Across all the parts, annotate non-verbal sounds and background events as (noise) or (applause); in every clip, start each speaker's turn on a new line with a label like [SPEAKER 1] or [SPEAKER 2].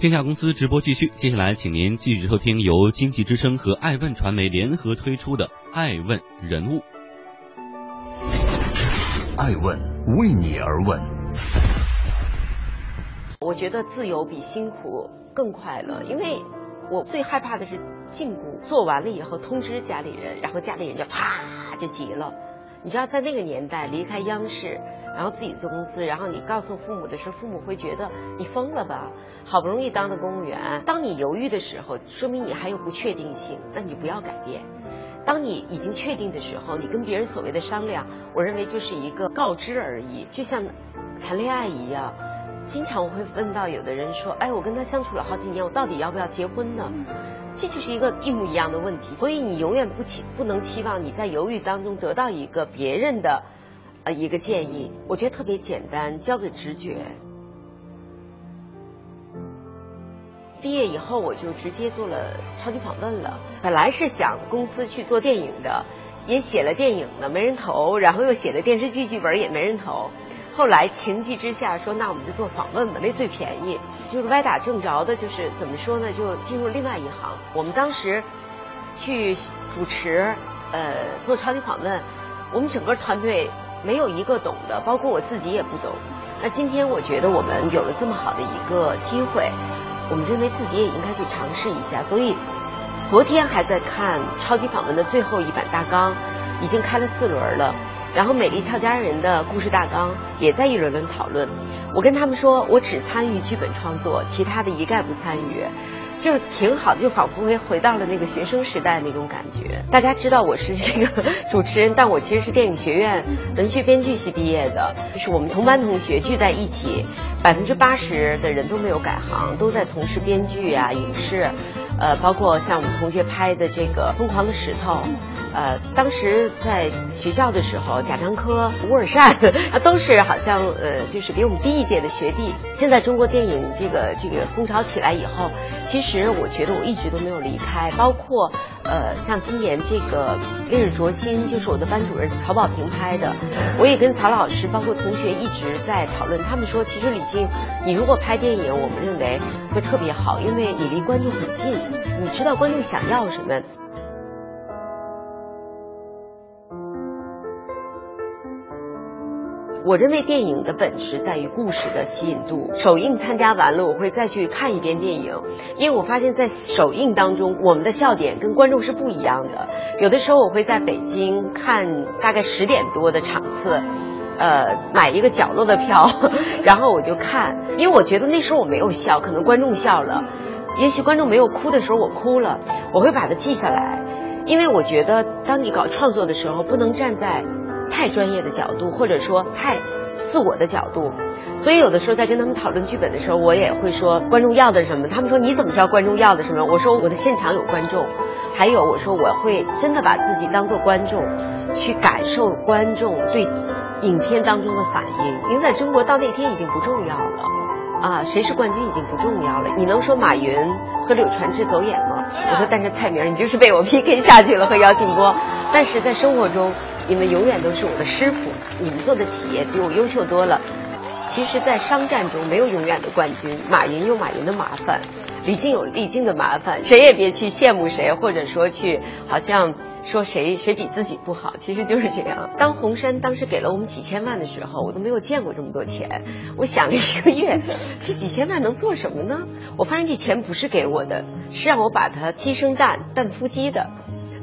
[SPEAKER 1] 天下公司直播继续，接下来请您继续收听由经济之声和爱问传媒联合推出的《爱问人物》。
[SPEAKER 2] 爱问为你而问。
[SPEAKER 3] 我觉得自由比辛苦更快乐，因为我最害怕的是禁锢。做完了以后通知家里人，然后家里人就啪就急了。你知道，在那个年代离开央视，然后自己做公司，然后你告诉父母的时候，父母会觉得你疯了吧？好不容易当的公务员，当你犹豫的时候，说明你还有不确定性，那你不要改变。当你已经确定的时候，你跟别人所谓的商量，我认为就是一个告知而已，就像谈恋爱一样。经常我会问到有的人说：“哎，我跟他相处了好几年，我到底要不要结婚呢？”这就是一个一模一样的问题。所以你永远不期不能期望你在犹豫当中得到一个别人的呃一个建议。我觉得特别简单，交给直觉。毕业以后我就直接做了超级访问了。本来是想公司去做电影的，也写了电影的，没人投；然后又写了电视剧剧本，也没人投。后来情急之下说，那我们就做访问吧，那最便宜。就是歪打正着的，就是怎么说呢，就进入另外一行。我们当时去主持，呃，做超级访问，我们整个团队没有一个懂的，包括我自己也不懂。那今天我觉得我们有了这么好的一个机会，我们认为自己也应该去尝试一下。所以昨天还在看超级访问的最后一版大纲，已经开了四轮了。然后美丽俏佳人的故事大纲也在一轮轮讨论。我跟他们说，我只参与剧本创作，其他的一概不参与，就挺好的，就仿佛回回到了那个学生时代那种感觉。大家知道我是这个主持人，但我其实是电影学院文学编剧系毕业的，(laughs) 就是我们同班同学聚在一起，百分之八十的人都没有改行，都在从事编剧啊、影视，呃，包括像我们同学拍的这个《疯狂的石头》。呃，当时在学校的时候，贾樟柯、吴尔善，啊，(laughs) 都是好像呃，就是比我们低一届的学弟。现在中国电影这个这个风潮起来以后，其实我觉得我一直都没有离开，包括呃，像今年这个《烈日灼心》，就是我的班主任曹保平拍的，我也跟曹老师，包括同学一直在讨论。他们说，其实李静，你如果拍电影，我们认为会特别好，因为你离观众很近，你知道观众想要什么。我认为电影的本质在于故事的吸引度。首映参加完了，我会再去看一遍电影，因为我发现，在首映当中，我们的笑点跟观众是不一样的。有的时候我会在北京看大概十点多的场次，呃，买一个角落的票，(laughs) 然后我就看，因为我觉得那时候我没有笑，可能观众笑了，也许观众没有哭的时候我哭了，我会把它记下来，因为我觉得当你搞创作的时候，不能站在。太专业的角度，或者说太自我的角度，所以有的时候在跟他们讨论剧本的时候，我也会说观众要的什么。他们说你怎么知道观众要的什么？我说我的现场有观众，还有我说我会真的把自己当做观众，去感受观众对影片当中的反应。您在中国到那天已经不重要了啊，谁是冠军已经不重要了。你能说马云和柳传志走眼吗？(laughs) 我说但是蔡明你就是被我 PK 下去了和姚劲波。但是在生活中。你们永远都是我的师傅，你们做的企业比我优秀多了。其实，在商战中没有永远的冠军，马云有马云的麻烦，李静有李静的麻烦，谁也别去羡慕谁，或者说去好像说谁谁比自己不好，其实就是这样。当红杉当时给了我们几千万的时候，我都没有见过这么多钱。我想了一个月，这几千万能做什么呢？我发现这钱不是给我的，是让我把它鸡生蛋，蛋孵鸡的。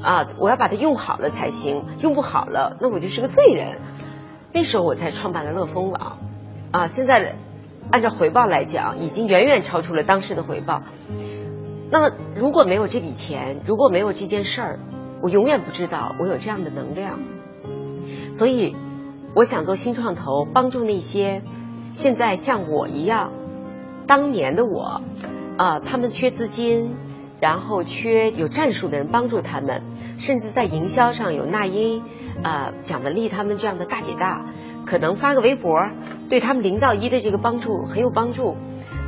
[SPEAKER 3] 啊，我要把它用好了才行，用不好了，那我就是个罪人。那时候我才创办了乐蜂网，啊，现在按照回报来讲，已经远远超出了当时的回报。那么如果没有这笔钱，如果没有这件事儿，我永远不知道我有这样的能量。所以，我想做新创投，帮助那些现在像我一样，当年的我，啊，他们缺资金。然后缺有战术的人帮助他们，甚至在营销上有那英、啊蒋雯丽他们这样的大姐大，可能发个微博，对他们零到一的这个帮助很有帮助。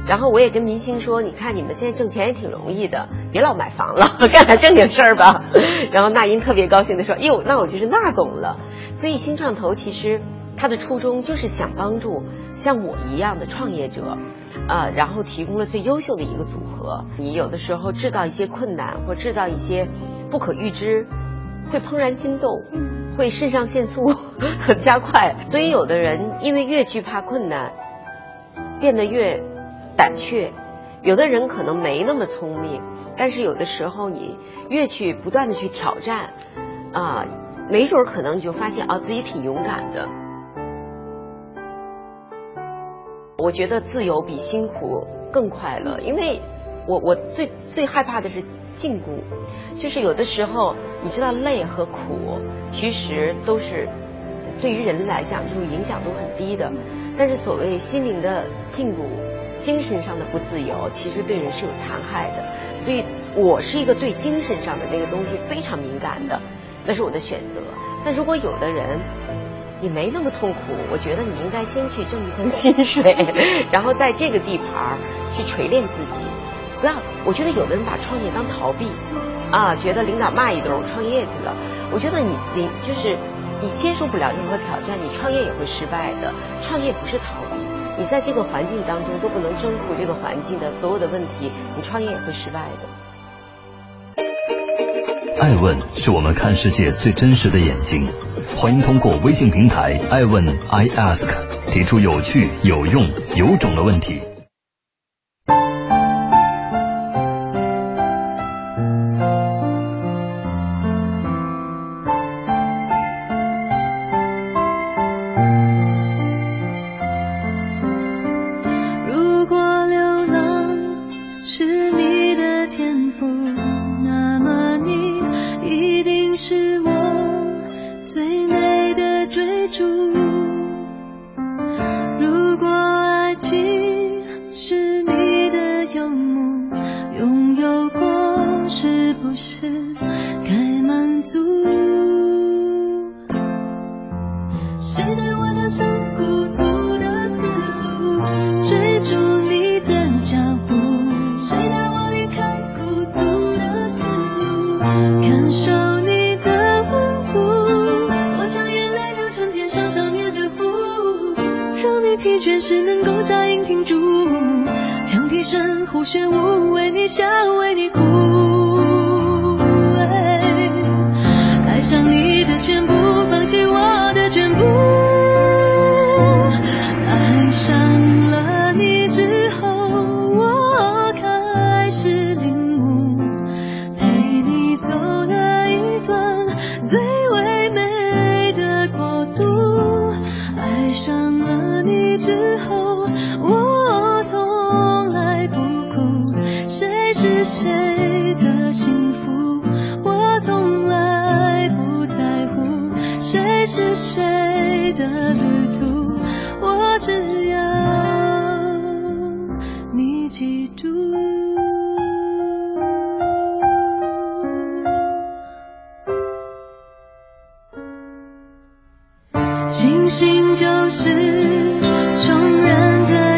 [SPEAKER 3] 然后我也跟明星说，你看你们现在挣钱也挺容易的，别老买房了，(laughs) 干点正经事儿吧。然后那英特别高兴的说，哟，那我就是那总了。所以新创投其实。他的初衷就是想帮助像我一样的创业者，啊，然后提供了最优秀的一个组合。你有的时候制造一些困难或制造一些不可预知，会怦然心动，会肾上腺素很 (laughs) 加快。所以有的人因为越惧怕困难，变得越胆怯；有的人可能没那么聪明，但是有的时候你越去不断的去挑战，啊，没准可能你就发现啊自己挺勇敢的。我觉得自由比辛苦更快乐，因为我我最最害怕的是禁锢，就是有的时候你知道累和苦其实都是对于人来讲这种影响都很低的，但是所谓心灵的禁锢、精神上的不自由，其实对人是有残害的。所以我是一个对精神上的那个东西非常敏感的，那是我的选择。但如果有的人，你没那么痛苦，我觉得你应该先去挣一份 (laughs) 薪水，然后在这个地盘去锤炼自己。不要，我觉得有的人把创业当逃避，啊，觉得领导骂一顿我创业去了。我觉得你你就是你接受不了任何挑战，你创业也会失败的。创业不是逃避，你在这个环境当中都不能征服这个环境的所有的问题，你创业也会失败的。
[SPEAKER 2] 爱问是我们看世界最真实的眼睛，欢迎通过微信平台爱问 I ask 提出有趣、有用、有种的问题。想为你哭。谁的旅途，我只要你记住。
[SPEAKER 4] 星星就是众人的。